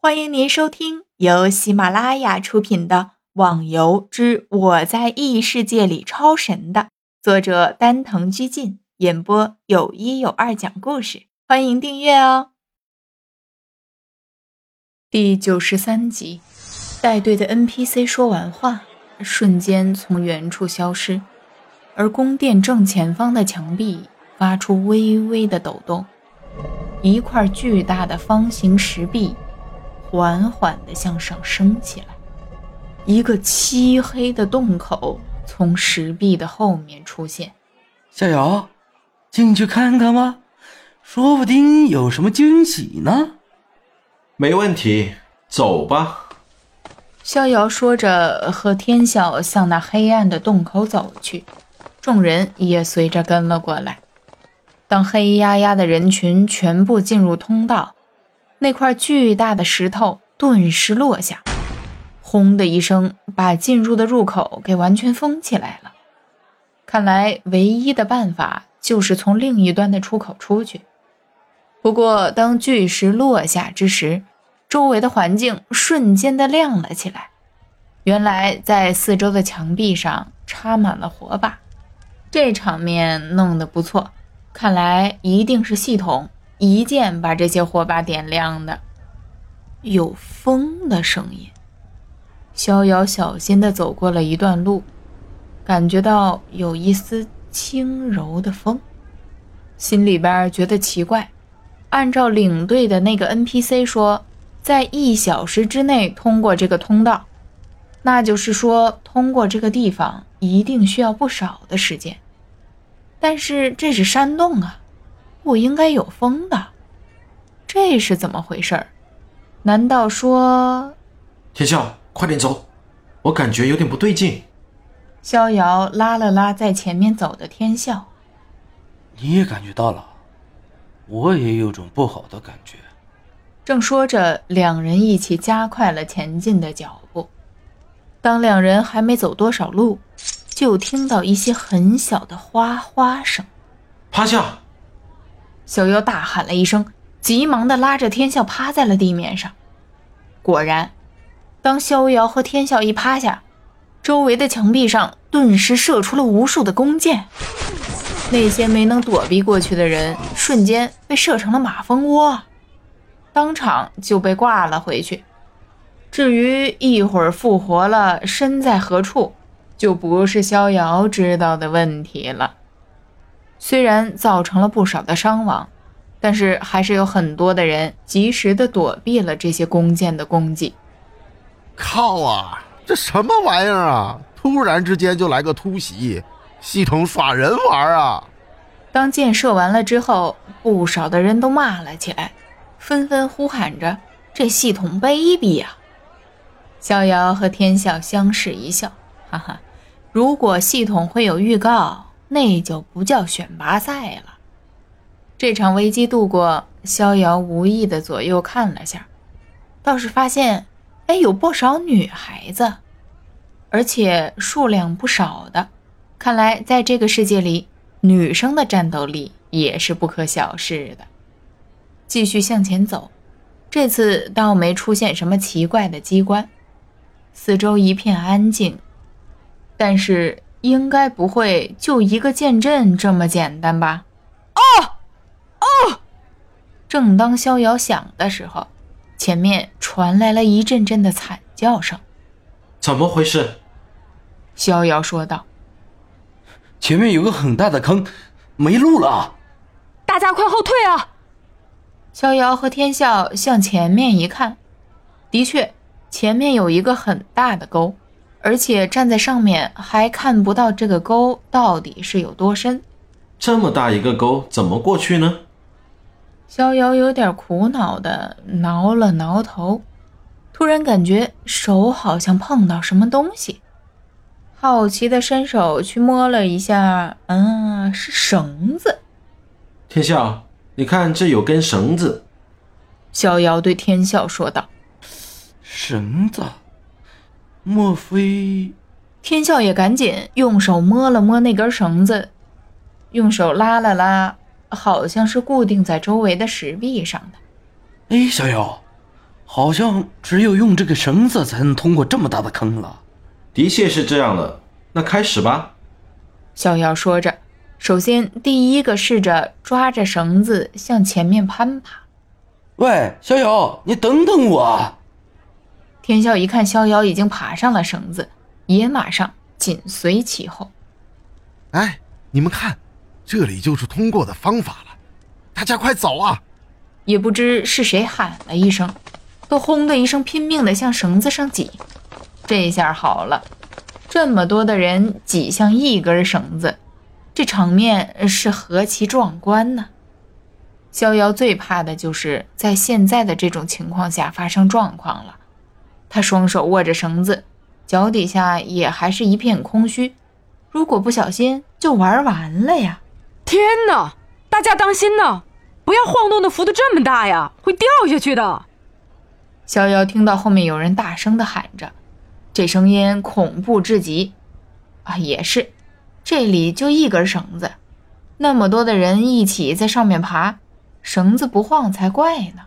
欢迎您收听由喜马拉雅出品的《网游之我在异世界里超神》的作者丹藤居进演播，有一有二讲故事。欢迎订阅哦。第九十三集，带队的 NPC 说完话，瞬间从远处消失，而宫殿正前方的墙壁发出微微的抖动，一块巨大的方形石壁。缓缓地向上升起来，一个漆黑的洞口从石壁的后面出现。逍遥，进去看看吧？说不定有什么惊喜呢。没问题，走吧。逍遥说着，和天晓向那黑暗的洞口走去，众人也随着跟了过来。当黑压压的人群全部进入通道。那块巨大的石头顿时落下，轰的一声，把进入的入口给完全封起来了。看来唯一的办法就是从另一端的出口出去。不过，当巨石落下之时，周围的环境瞬间的亮了起来。原来，在四周的墙壁上插满了火把，这场面弄得不错。看来一定是系统。一剑把这些火把点亮的，有风的声音。逍遥小心地走过了一段路，感觉到有一丝轻柔的风，心里边觉得奇怪。按照领队的那个 NPC 说，在一小时之内通过这个通道，那就是说通过这个地方一定需要不少的时间。但是这是山洞啊。不应该有风的，这是怎么回事儿？难道说……天笑，快点走，我感觉有点不对劲。逍遥拉了拉在前面走的天笑，你也感觉到了，我也有种不好的感觉。正说着，两人一起加快了前进的脚步。当两人还没走多少路，就听到一些很小的哗哗声。趴下。小妖大喊了一声，急忙的拉着天笑趴在了地面上。果然，当逍遥和天笑一趴下，周围的墙壁上顿时射出了无数的弓箭。那些没能躲避过去的人，瞬间被射成了马蜂窝，当场就被挂了回去。至于一会儿复活了，身在何处，就不是逍遥知道的问题了。虽然造成了不少的伤亡，但是还是有很多的人及时的躲避了这些弓箭的攻击。靠啊！这什么玩意儿啊！突然之间就来个突袭，系统耍人玩啊！当箭射完了之后，不少的人都骂了起来，纷纷呼喊着：“这系统卑鄙呀！”逍遥和天笑相视一笑，哈哈，如果系统会有预告。那就不叫选拔赛了。这场危机度过，逍遥无意的左右看了下，倒是发现，哎，有不少女孩子，而且数量不少的。看来在这个世界里，女生的战斗力也是不可小视的。继续向前走，这次倒没出现什么奇怪的机关，四周一片安静，但是。应该不会就一个剑阵这么简单吧？哦哦！正当逍遥想的时候，前面传来了一阵阵的惨叫声。怎么回事？逍遥说道：“前面有个很大的坑，没路了，大家快后退啊！”逍遥和天笑向前面一看，的确，前面有一个很大的沟。而且站在上面还看不到这个沟到底是有多深，这么大一个沟怎么过去呢？逍遥有点苦恼的挠了挠头，突然感觉手好像碰到什么东西，好奇的伸手去摸了一下，嗯，是绳子。天笑，你看这有根绳子。逍遥对天笑说道：“绳子。”莫非？天笑也赶紧用手摸了摸那根绳子，用手拉了拉，好像是固定在周围的石壁上的。哎，小友，好像只有用这个绳子才能通过这么大的坑了。的确是这样的，那开始吧。逍遥说着，首先第一个试着抓着绳子向前面攀爬。喂，逍遥，你等等我！天啸一看逍遥已经爬上了绳子，也马上紧随其后。哎，你们看，这里就是通过的方法了，大家快走啊！也不知是谁喊了一声，都轰的一声拼命的向绳子上挤。这下好了，这么多的人挤向一根绳子，这场面是何其壮观呢！逍遥最怕的就是在现在的这种情况下发生状况了。他双手握着绳子，脚底下也还是一片空虚。如果不小心，就玩完了呀！天哪，大家当心呐，不要晃动的幅度这么大呀，会掉下去的。逍遥听到后面有人大声的喊着，这声音恐怖至极。啊，也是，这里就一根绳子，那么多的人一起在上面爬，绳子不晃才怪呢。